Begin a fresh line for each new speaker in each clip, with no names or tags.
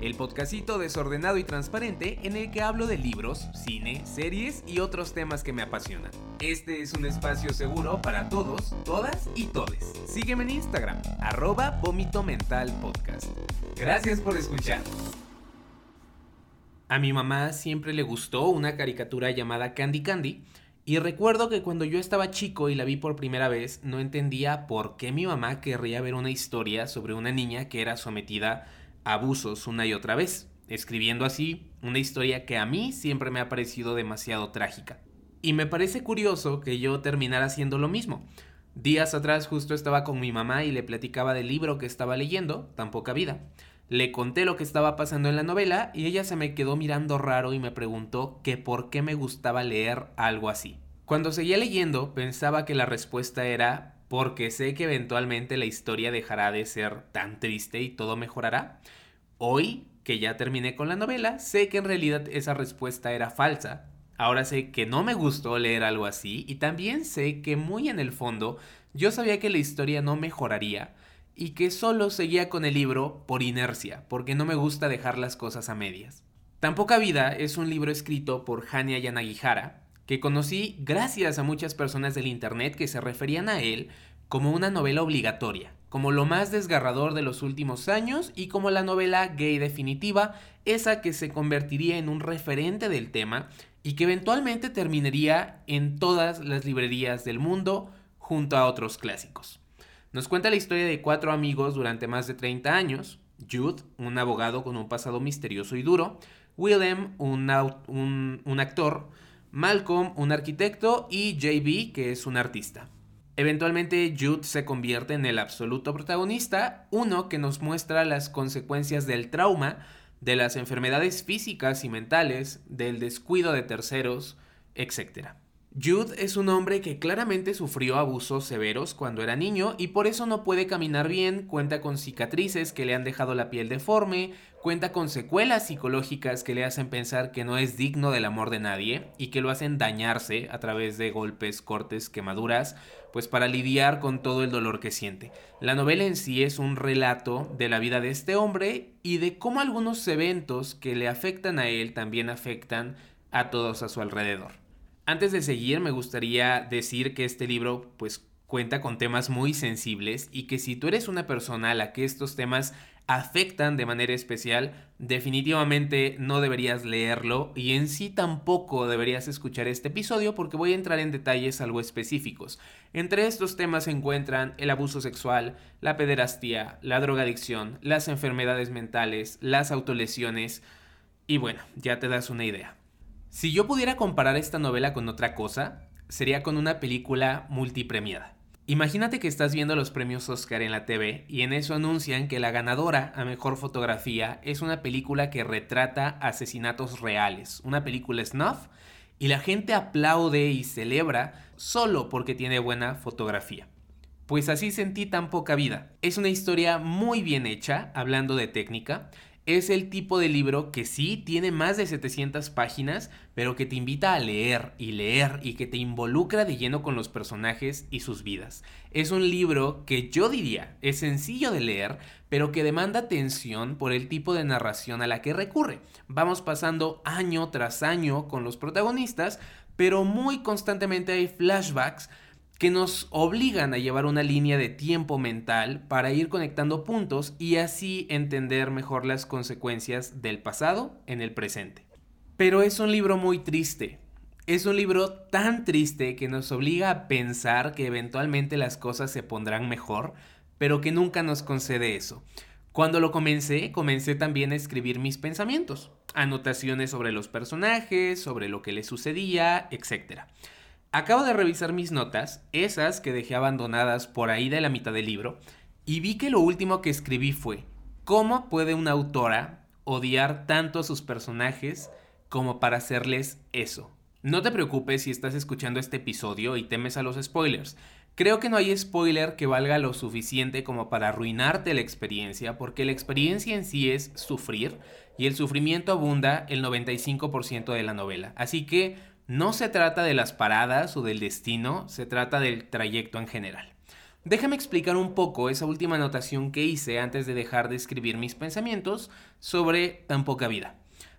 el podcastito desordenado y transparente en el que hablo de libros, cine, series y otros temas que me apasionan. Este es un espacio seguro para todos, todas y todes. Sígueme en Instagram, arroba Vómito Mental Podcast. Gracias por escuchar. A mi mamá siempre le gustó una caricatura llamada Candy Candy, y recuerdo que cuando yo estaba chico y la vi por primera vez, no entendía por qué mi mamá querría ver una historia sobre una niña que era sometida a abusos una y otra vez, escribiendo así una historia que a mí siempre me ha parecido demasiado trágica. Y me parece curioso que yo terminara haciendo lo mismo. Días atrás justo estaba con mi mamá y le platicaba del libro que estaba leyendo, Tan poca vida. Le conté lo que estaba pasando en la novela y ella se me quedó mirando raro y me preguntó que por qué me gustaba leer algo así. Cuando seguía leyendo pensaba que la respuesta era porque sé que eventualmente la historia dejará de ser tan triste y todo mejorará. Hoy, que ya terminé con la novela, sé que en realidad esa respuesta era falsa. Ahora sé que no me gustó leer algo así y también sé que muy en el fondo yo sabía que la historia no mejoraría y que solo seguía con el libro por inercia, porque no me gusta dejar las cosas a medias. Tan poca vida es un libro escrito por Hania Yanagihara, que conocí gracias a muchas personas del Internet que se referían a él como una novela obligatoria, como lo más desgarrador de los últimos años y como la novela gay definitiva, esa que se convertiría en un referente del tema y que eventualmente terminaría en todas las librerías del mundo junto a otros clásicos. Nos cuenta la historia de cuatro amigos durante más de 30 años. Jude, un abogado con un pasado misterioso y duro. Willem, un, un, actor. Malcolm, un arquitecto. Y JB, que es un artista. Eventualmente Jude se convierte en el absoluto protagonista, uno que nos muestra las consecuencias del trauma, de las enfermedades físicas y mentales, del descuido de terceros, etc. Jude es un hombre que claramente sufrió abusos severos cuando era niño y por eso no puede caminar bien, cuenta con cicatrices que le han dejado la piel deforme, cuenta con secuelas psicológicas que le hacen pensar que no es digno del amor de nadie y que lo hacen dañarse a través de golpes, cortes, quemaduras, pues para lidiar con todo el dolor que siente. La novela en sí es un relato de la vida de este hombre y de cómo algunos eventos que le afectan a él también afectan a todos a su alrededor. Antes de seguir, me gustaría decir que este libro pues cuenta con temas muy sensibles y que si tú eres una persona a la que estos temas afectan de manera especial, definitivamente no deberías leerlo y en sí tampoco deberías escuchar este episodio porque voy a entrar en detalles algo específicos. Entre estos temas se encuentran el abuso sexual, la pederastía, la drogadicción, las enfermedades mentales, las autolesiones y bueno, ya te das una idea. Si yo pudiera comparar esta novela con otra cosa, sería con una película multipremiada. Imagínate que estás viendo los premios Oscar en la TV y en eso anuncian que la ganadora a mejor fotografía es una película que retrata asesinatos reales, una película snuff, y la gente aplaude y celebra solo porque tiene buena fotografía. Pues así sentí tan poca vida. Es una historia muy bien hecha, hablando de técnica, es el tipo de libro que sí tiene más de 700 páginas, pero que te invita a leer y leer y que te involucra de lleno con los personajes y sus vidas. Es un libro que yo diría es sencillo de leer, pero que demanda atención por el tipo de narración a la que recurre. Vamos pasando año tras año con los protagonistas, pero muy constantemente hay flashbacks que nos obligan a llevar una línea de tiempo mental para ir conectando puntos y así entender mejor las consecuencias del pasado en el presente. Pero es un libro muy triste. Es un libro tan triste que nos obliga a pensar que eventualmente las cosas se pondrán mejor, pero que nunca nos concede eso. Cuando lo comencé, comencé también a escribir mis pensamientos, anotaciones sobre los personajes, sobre lo que les sucedía, etc. Acabo de revisar mis notas, esas que dejé abandonadas por ahí de la mitad del libro, y vi que lo último que escribí fue, ¿cómo puede una autora odiar tanto a sus personajes como para hacerles eso? No te preocupes si estás escuchando este episodio y temes a los spoilers. Creo que no hay spoiler que valga lo suficiente como para arruinarte la experiencia, porque la experiencia en sí es sufrir y el sufrimiento abunda el 95% de la novela. Así que no se trata de las paradas o del destino, se trata del trayecto en general. Déjame explicar un poco esa última anotación que hice antes de dejar de escribir mis pensamientos sobre tan poca vida.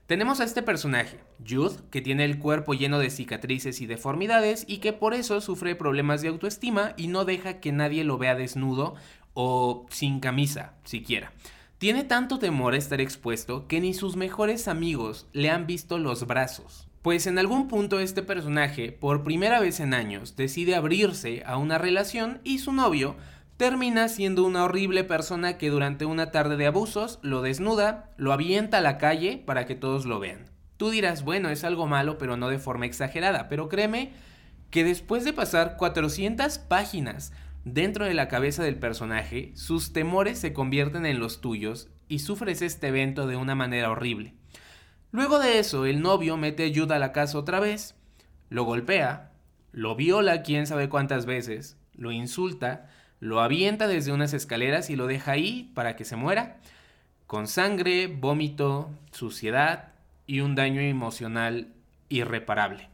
Tenemos a este personaje, Jude, que tiene el cuerpo lleno de cicatrices y deformidades y que por eso sufre problemas de autoestima y no deja que nadie lo vea desnudo o sin camisa siquiera. Tiene tanto temor a estar expuesto que ni sus mejores amigos le han visto los brazos. Pues en algún punto este personaje, por primera vez en años, decide abrirse a una relación y su novio termina siendo una horrible persona que durante una tarde de abusos lo desnuda, lo avienta a la calle para que todos lo vean. Tú dirás, bueno, es algo malo, pero no de forma exagerada, pero créeme que después de pasar 400 páginas dentro de la cabeza del personaje, sus temores se convierten en los tuyos y sufres este evento de una manera horrible. Luego de eso, el novio mete ayuda a la casa otra vez, lo golpea, lo viola quién sabe cuántas veces, lo insulta, lo avienta desde unas escaleras y lo deja ahí para que se muera, con sangre, vómito, suciedad y un daño emocional irreparable.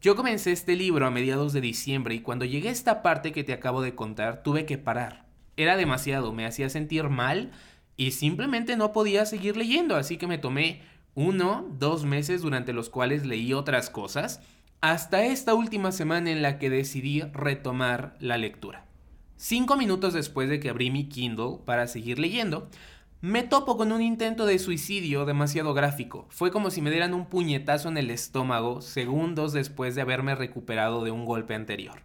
Yo comencé este libro a mediados de diciembre y cuando llegué a esta parte que te acabo de contar tuve que parar. Era demasiado, me hacía sentir mal y simplemente no podía seguir leyendo, así que me tomé uno, dos meses durante los cuales leí otras cosas, hasta esta última semana en la que decidí retomar la lectura. Cinco minutos después de que abrí mi Kindle para seguir leyendo, me topo con un intento de suicidio demasiado gráfico. Fue como si me dieran un puñetazo en el estómago segundos después de haberme recuperado de un golpe anterior.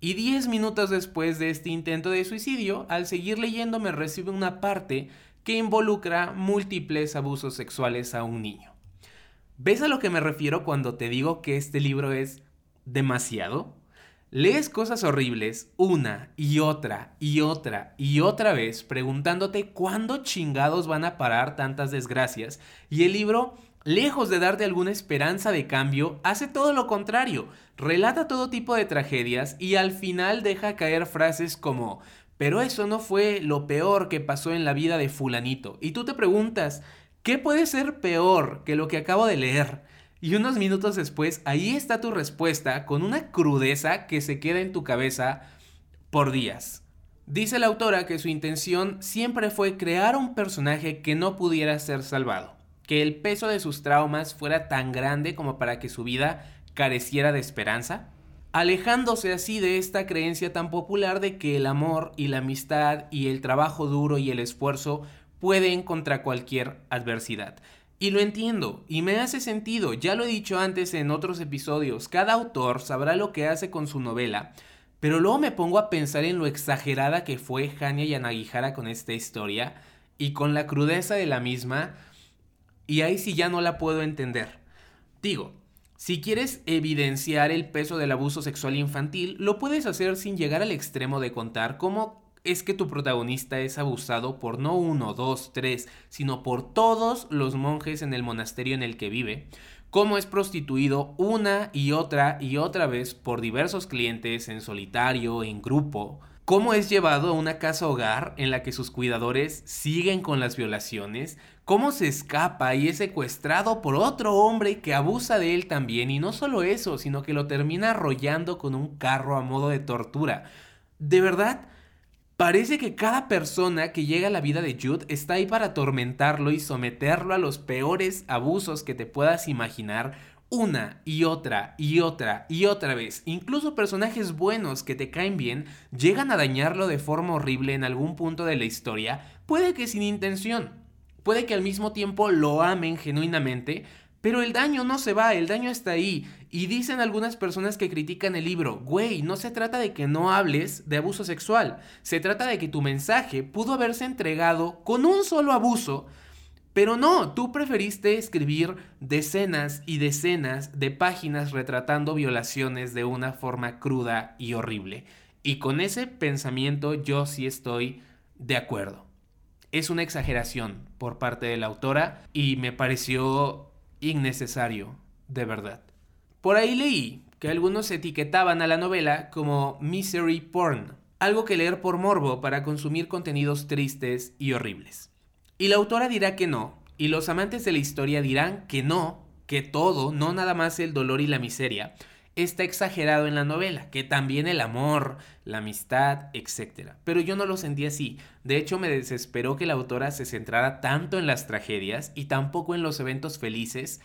Y diez minutos después de este intento de suicidio, al seguir leyendo me recibe una parte que involucra múltiples abusos sexuales a un niño. ¿Ves a lo que me refiero cuando te digo que este libro es demasiado? Lees cosas horribles una y otra y otra y otra vez preguntándote cuándo chingados van a parar tantas desgracias y el libro, lejos de darte alguna esperanza de cambio, hace todo lo contrario, relata todo tipo de tragedias y al final deja caer frases como pero eso no fue lo peor que pasó en la vida de fulanito. Y tú te preguntas, ¿qué puede ser peor que lo que acabo de leer? Y unos minutos después, ahí está tu respuesta con una crudeza que se queda en tu cabeza por días. Dice la autora que su intención siempre fue crear un personaje que no pudiera ser salvado, que el peso de sus traumas fuera tan grande como para que su vida careciera de esperanza, alejándose así de esta creencia tan popular de que el amor y la amistad y el trabajo duro y el esfuerzo pueden contra cualquier adversidad. Y lo entiendo, y me hace sentido, ya lo he dicho antes en otros episodios, cada autor sabrá lo que hace con su novela, pero luego me pongo a pensar en lo exagerada que fue Hania Yanagihara con esta historia, y con la crudeza de la misma, y ahí sí ya no la puedo entender. Digo, si quieres evidenciar el peso del abuso sexual infantil, lo puedes hacer sin llegar al extremo de contar cómo es que tu protagonista es abusado por no uno, dos, tres, sino por todos los monjes en el monasterio en el que vive, cómo es prostituido una y otra y otra vez por diversos clientes en solitario, en grupo, cómo es llevado a una casa hogar en la que sus cuidadores siguen con las violaciones, cómo se escapa y es secuestrado por otro hombre que abusa de él también, y no solo eso, sino que lo termina arrollando con un carro a modo de tortura. De verdad, Parece que cada persona que llega a la vida de Jude está ahí para atormentarlo y someterlo a los peores abusos que te puedas imaginar una y otra y otra y otra vez. Incluso personajes buenos que te caen bien llegan a dañarlo de forma horrible en algún punto de la historia, puede que sin intención. Puede que al mismo tiempo lo amen genuinamente, pero el daño no se va, el daño está ahí. Y dicen algunas personas que critican el libro, güey, no se trata de que no hables de abuso sexual, se trata de que tu mensaje pudo haberse entregado con un solo abuso, pero no, tú preferiste escribir decenas y decenas de páginas retratando violaciones de una forma cruda y horrible. Y con ese pensamiento yo sí estoy de acuerdo. Es una exageración por parte de la autora y me pareció innecesario, de verdad. Por ahí leí que algunos etiquetaban a la novela como misery porn, algo que leer por morbo para consumir contenidos tristes y horribles. Y la autora dirá que no, y los amantes de la historia dirán que no, que todo, no nada más el dolor y la miseria, está exagerado en la novela, que también el amor, la amistad, etc. Pero yo no lo sentí así. De hecho, me desesperó que la autora se centrara tanto en las tragedias y tampoco en los eventos felices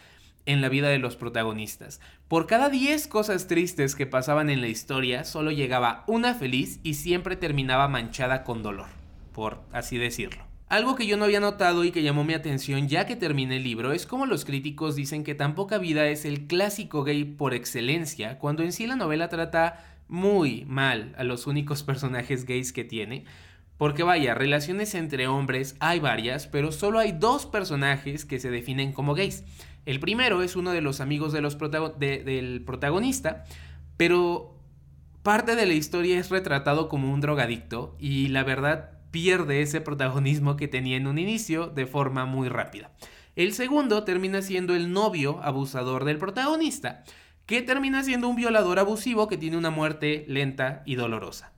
en la vida de los protagonistas. Por cada 10 cosas tristes que pasaban en la historia, solo llegaba una feliz y siempre terminaba manchada con dolor, por así decirlo. Algo que yo no había notado y que llamó mi atención ya que terminé el libro es como los críticos dicen que tan poca vida es el clásico gay por excelencia, cuando en sí la novela trata muy mal a los únicos personajes gays que tiene. Porque vaya, relaciones entre hombres hay varias, pero solo hay dos personajes que se definen como gays. El primero es uno de los amigos del protagonista, pero parte de la historia es retratado como un drogadicto y la verdad pierde ese protagonismo que tenía en un inicio de forma muy rápida. El segundo termina siendo el novio abusador del protagonista, que termina siendo un violador abusivo que tiene una muerte lenta y dolorosa.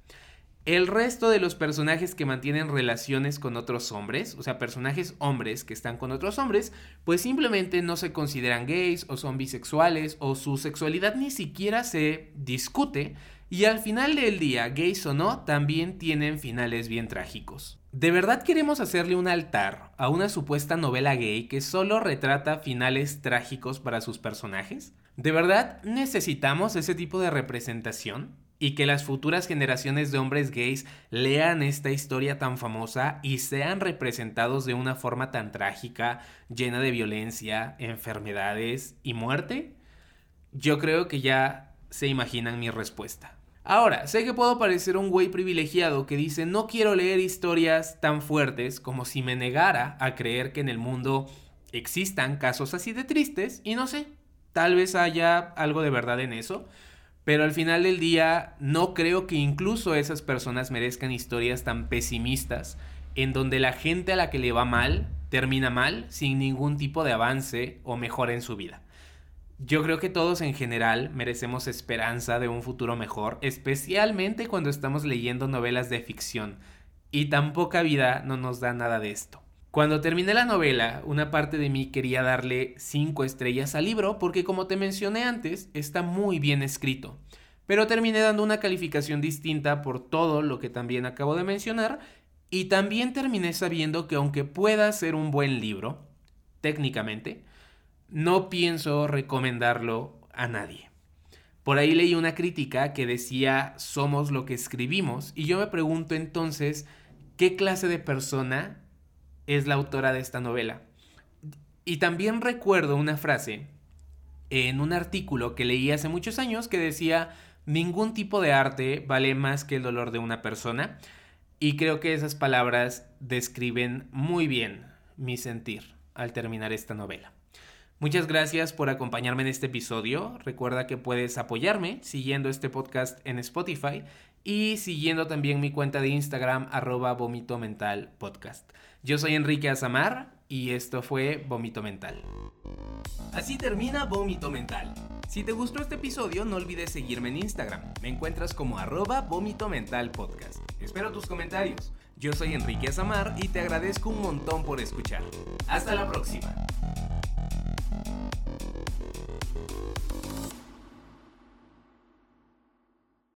El resto de los personajes que mantienen relaciones con otros hombres, o sea, personajes hombres que están con otros hombres, pues simplemente no se consideran gays o son bisexuales o su sexualidad ni siquiera se discute y al final del día, gays o no, también tienen finales bien trágicos. ¿De verdad queremos hacerle un altar a una supuesta novela gay que solo retrata finales trágicos para sus personajes? ¿De verdad necesitamos ese tipo de representación? y que las futuras generaciones de hombres gays lean esta historia tan famosa y sean representados de una forma tan trágica, llena de violencia, enfermedades y muerte? Yo creo que ya se imaginan mi respuesta. Ahora, sé que puedo parecer un güey privilegiado que dice no quiero leer historias tan fuertes como si me negara a creer que en el mundo existan casos así de tristes y no sé, tal vez haya algo de verdad en eso, pero al final del día, no creo que incluso esas personas merezcan historias tan pesimistas, en donde la gente a la que le va mal termina mal sin ningún tipo de avance o mejora en su vida. Yo creo que todos en general merecemos esperanza de un futuro mejor, especialmente cuando estamos leyendo novelas de ficción, y tan poca vida no nos da nada de esto. Cuando terminé la novela, una parte de mí quería darle 5 estrellas al libro porque como te mencioné antes, está muy bien escrito. Pero terminé dando una calificación distinta por todo lo que también acabo de mencionar y también terminé sabiendo que aunque pueda ser un buen libro, técnicamente, no pienso recomendarlo a nadie. Por ahí leí una crítica que decía somos lo que escribimos y yo me pregunto entonces, ¿qué clase de persona es la autora de esta novela. Y también recuerdo una frase en un artículo que leí hace muchos años que decía, ningún tipo de arte vale más que el dolor de una persona. Y creo que esas palabras describen muy bien mi sentir al terminar esta novela. Muchas gracias por acompañarme en este episodio. Recuerda que puedes apoyarme siguiendo este podcast en Spotify y siguiendo también mi cuenta de Instagram arroba vomito mental podcast. Yo soy Enrique Azamar y esto fue Vómito Mental. Así termina Vómito Mental. Si te gustó este episodio, no olvides seguirme en Instagram. Me encuentras como arroba vómito mental podcast. Espero tus comentarios. Yo soy Enrique Azamar y te agradezco un montón por escuchar. Hasta la próxima. Thank you.